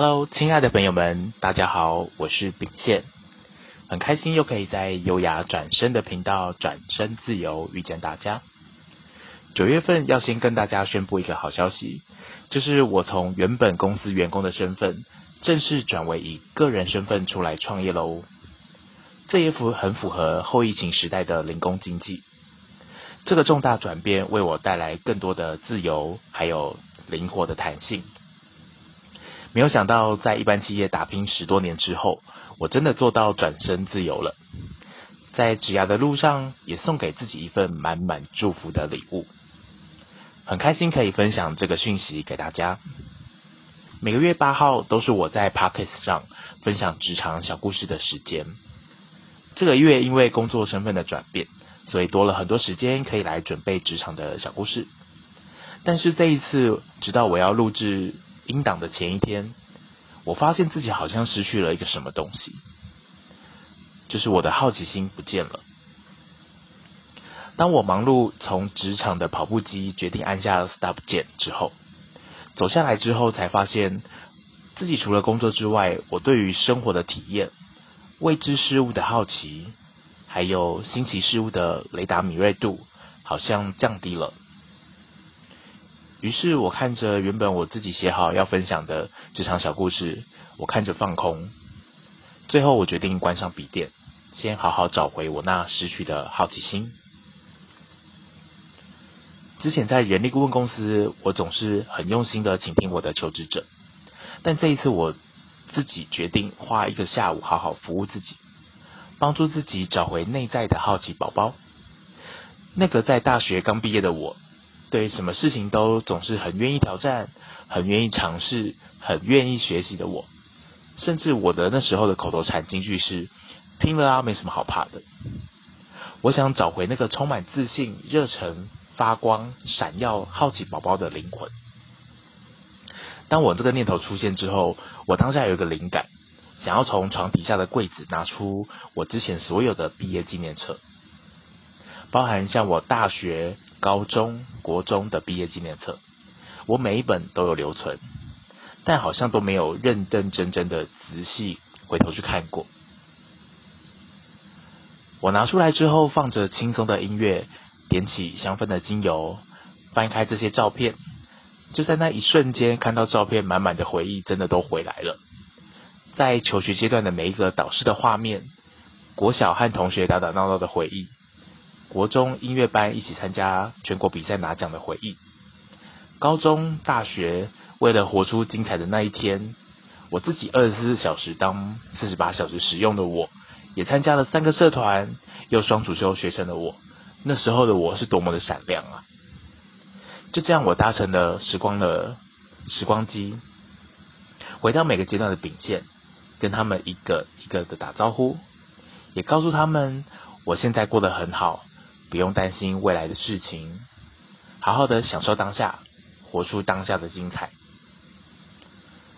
Hello，亲爱的朋友们，大家好，我是秉宪，很开心又可以在优雅转身的频道转身自由遇见大家。九月份要先跟大家宣布一个好消息，就是我从原本公司员工的身份正式转为以个人身份出来创业喽。这也符很符合后疫情时代的零工经济。这个重大转变为我带来更多的自由，还有灵活的弹性。没有想到，在一般企业打拼十多年之后，我真的做到转身自由了。在职涯的路上，也送给自己一份满满祝福的礼物。很开心可以分享这个讯息给大家。每个月八号都是我在 Podcast 上分享职场小故事的时间。这个月因为工作身份的转变，所以多了很多时间可以来准备职场的小故事。但是这一次，直到我要录制。音档的前一天，我发现自己好像失去了一个什么东西，就是我的好奇心不见了。当我忙碌从职场的跑步机决定按下 Stop 键之后，走下来之后才发现，自己除了工作之外，我对于生活的体验、未知事物的好奇，还有新奇事物的雷达敏锐度，好像降低了。于是我看着原本我自己写好要分享的职场小故事，我看着放空。最后我决定关上笔电，先好好找回我那失去的好奇心。之前在人力顾问公司，我总是很用心的倾听我的求职者，但这一次我自己决定花一个下午好好服务自己，帮助自己找回内在的好奇宝宝。那个在大学刚毕业的我。对什么事情都总是很愿意挑战，很愿意尝试，很愿意学习的我，甚至我的那时候的口头禅金句是“拼了啊，没什么好怕的”。我想找回那个充满自信、热忱、发光、闪耀、好奇宝宝的灵魂。当我这个念头出现之后，我当下有一个灵感，想要从床底下的柜子拿出我之前所有的毕业纪念册，包含像我大学。高中、国中的毕业纪念册，我每一本都有留存，但好像都没有认认真真的仔细回头去看过。我拿出来之后，放着轻松的音乐，点起香氛的精油，翻开这些照片，就在那一瞬间，看到照片满满的回忆，真的都回来了。在求学阶段的每一个导师的画面，国小和同学打打闹闹的回忆。国中音乐班一起参加全国比赛拿奖的回忆，高中、大学为了活出精彩的那一天，我自己二十四小时当四十八小时使用的我，也参加了三个社团，又双主修学生的我，那时候的我是多么的闪亮啊！就这样，我搭乘了时光的时光机，回到每个阶段的秉宪，跟他们一个一个的打招呼，也告诉他们我现在过得很好。不用担心未来的事情，好好的享受当下，活出当下的精彩。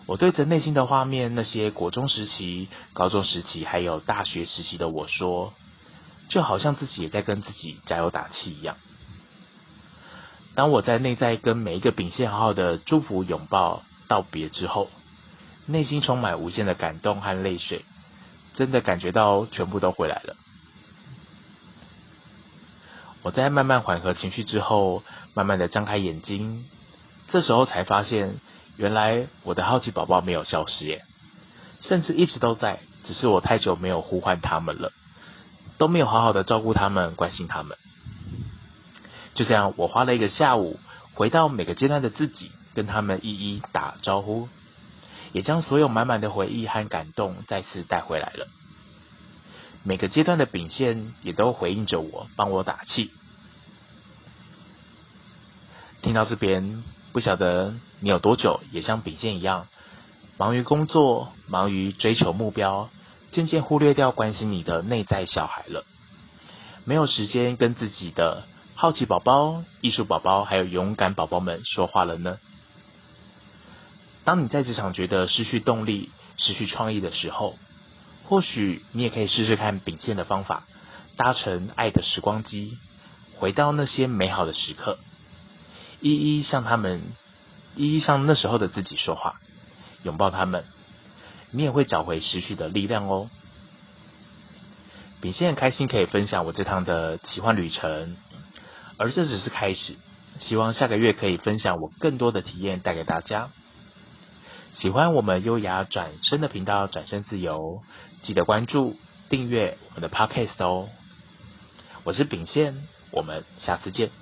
我对着内心的画面，那些国中时期、高中时期，还有大学时期的我说，就好像自己也在跟自己加油打气一样。当我在内在跟每一个秉宪好好的祝福、拥抱、道别之后，内心充满无限的感动和泪水，真的感觉到全部都回来了。我在慢慢缓和情绪之后，慢慢的张开眼睛，这时候才发现，原来我的好奇宝宝没有消失耶，甚至一直都在，只是我太久没有呼唤他们了，都没有好好的照顾他们、关心他们。就这样，我花了一个下午，回到每个阶段的自己，跟他们一一打招呼，也将所有满满的回忆和感动再次带回来了。每个阶段的秉宪也都回应着我，帮我打气。听到这边，不晓得你有多久也像秉宪一样，忙于工作，忙于追求目标，渐渐忽略掉关心你的内在小孩了，没有时间跟自己的好奇宝宝、艺术宝宝还有勇敢宝宝们说话了呢？当你在职场觉得失去动力、失去创意的时候，或许你也可以试试看秉宪的方法，搭乘爱的时光机，回到那些美好的时刻，一一向他们，一一向那时候的自己说话，拥抱他们，你也会找回失去的力量哦。秉宪很开心可以分享我这趟的奇幻旅程，而这只是开始，希望下个月可以分享我更多的体验带给大家。喜欢我们优雅转身的频道，转身自由，记得关注订阅我们的 Podcast 哦。我是秉宪，我们下次见。